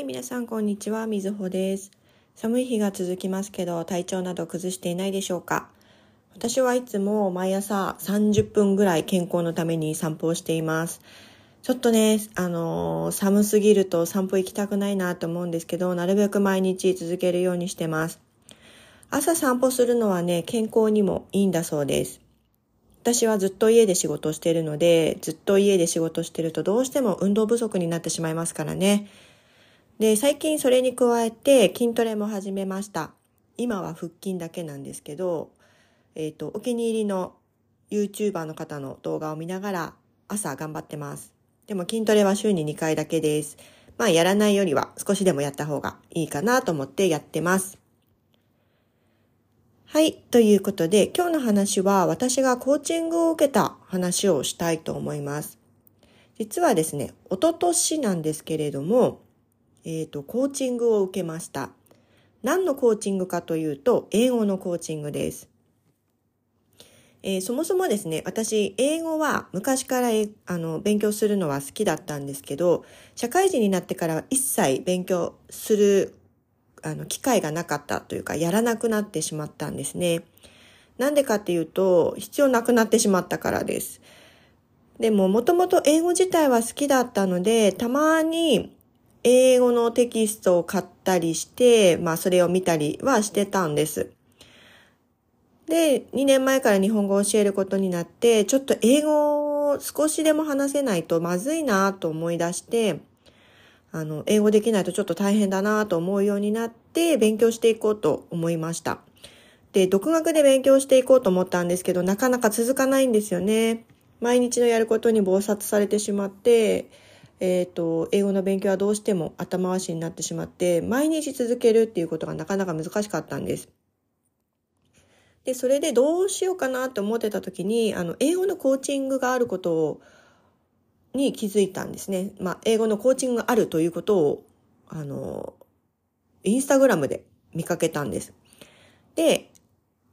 い、皆さんこんにちは、みずほです。寒い日が続きますけど、体調など崩していないでしょうか？私はいつも毎朝30分ぐらい健康のために散歩をしています。ちょっとね、あのー、寒すぎると散歩行きたくないなと思うんですけど、なるべく毎日続けるようにしてます。朝散歩するのはね、健康にもいいんだそうです。私はずっと家で仕事をしているので、ずっと家で仕事してるとどうしても運動不足になってしまいますからね。で、最近それに加えて筋トレも始めました。今は腹筋だけなんですけど、えっ、ー、と、お気に入りの YouTuber の方の動画を見ながら朝頑張ってます。でも筋トレは週に2回だけです。まあやらないよりは少しでもやった方がいいかなと思ってやってます。はい。ということで、今日の話は私がコーチングを受けた話をしたいと思います。実はですね、おととしなんですけれども、えっ、ー、と、コーチングを受けました。何のコーチングかというと、英語のコーチングです。えー、そもそもですね、私、英語は昔からあの勉強するのは好きだったんですけど、社会人になってからは一切勉強するあの機会がなかったというか、やらなくなってしまったんですね。なんでかっていうと、必要なくなってしまったからです。でも、もともと英語自体は好きだったので、たまに英語のテキストを買ったりして、まあそれを見たりはしてたんです。で、2年前から日本語を教えることになって、ちょっと英語を少しでも話せないとまずいなと思い出して、あの、英語できないとちょっと大変だなと思うようになって、勉強していこうと思いました。で、独学で勉強していこうと思ったんですけど、なかなか続かないんですよね。毎日のやることに忙殺されてしまって、えっ、ー、と、英語の勉強はどうしても頭回しになってしまって、毎日続けるっていうことがなかなか難しかったんです。で、それでどうしようかなって思ってた時に、あの、英語のコーチングがあることを、に気づいたんですね。まあ、英語のコーチングがあるということを、あの、インスタグラムで見かけたんです。で、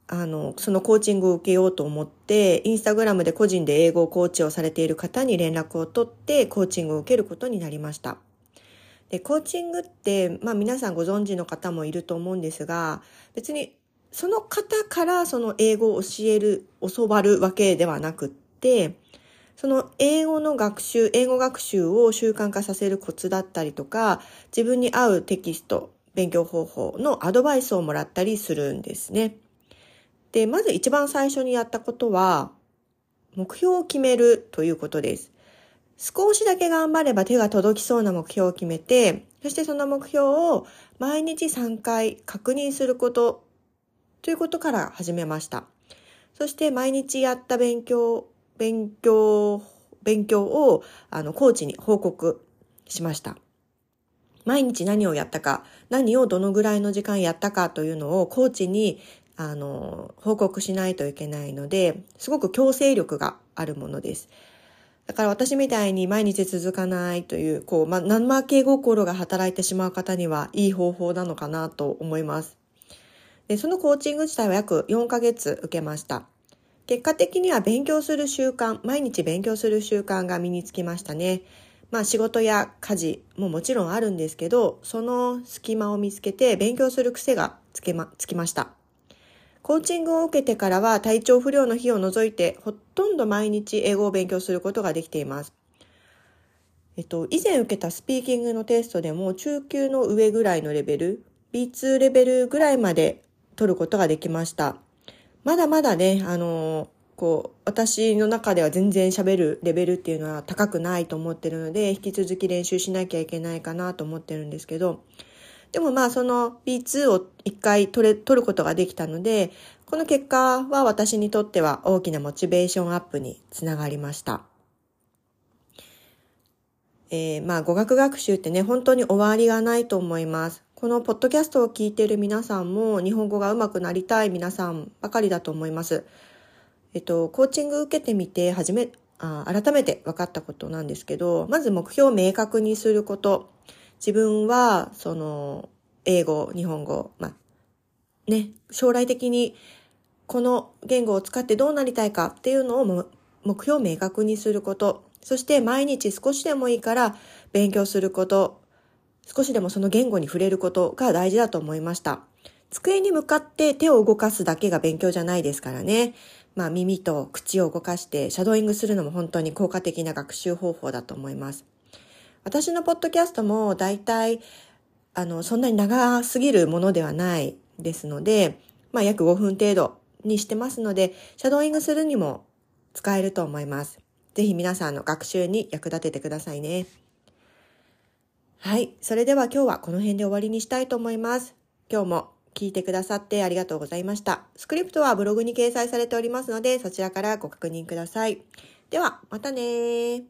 あの、そのコーチングを受けようと思って、インスタグラムで個人で英語コーチをされている方に連絡を取って、コーチングを受けることになりました。で、コーチングって、まあ皆さんご存知の方もいると思うんですが、別にその方からその英語を教える、教わるわけではなくって、その英語の学習、英語学習を習慣化させるコツだったりとか、自分に合うテキスト、勉強方法のアドバイスをもらったりするんですね。で、まず一番最初にやったことは、目標を決めるということです。少しだけ頑張れば手が届きそうな目標を決めて、そしてその目標を毎日3回確認することということから始めました。そして毎日やった勉強、勉強、勉強をあのコーチに報告しました。毎日何をやったか、何をどのぐらいの時間やったかというのをコーチにあの、報告しないといけないので、すごく強制力があるものです。だから私みたいに毎日続かないという、こう、まあ、生気心が働いてしまう方にはいい方法なのかなと思います。で、そのコーチング自体は約4ヶ月受けました。結果的には勉強する習慣、毎日勉強する習慣が身につきましたね。まあ仕事や家事ももちろんあるんですけど、その隙間を見つけて勉強する癖がつけま、つきました。コーチングを受けてからは体調不良の日を除いてほとんど毎日英語を勉強することができています。えっと、以前受けたスピーキングのテストでも中級の上ぐらいのレベル、B2 レベルぐらいまで取ることができました。まだまだね、あのこう、私の中では全然喋るレベルっていうのは高くないと思ってるので、引き続き練習しなきゃいけないかなと思ってるんですけど、でもまあその B2 を一回取れ、取ることができたので、この結果は私にとっては大きなモチベーションアップにつながりました。えー、まあ語学学習ってね、本当に終わりがないと思います。このポッドキャストを聞いている皆さんも日本語が上手くなりたい皆さんばかりだと思います。えっと、コーチング受けてみて、初め、あ改めて分かったことなんですけど、まず目標を明確にすること。自分は、その、英語、日本語、まあ、ね、将来的にこの言語を使ってどうなりたいかっていうのを目標を明確にすること。そして毎日少しでもいいから勉強すること。少しでもその言語に触れることが大事だと思いました。机に向かって手を動かすだけが勉強じゃないですからね。まあ耳と口を動かしてシャドーイングするのも本当に効果的な学習方法だと思います。私のポッドキャストも大体、あの、そんなに長すぎるものではないですので、まあ約5分程度にしてますので、シャドーイングするにも使えると思います。ぜひ皆さんの学習に役立ててくださいね。はい。それでは今日はこの辺で終わりにしたいと思います。今日も聞いてくださってありがとうございました。スクリプトはブログに掲載されておりますので、そちらからご確認ください。では、またね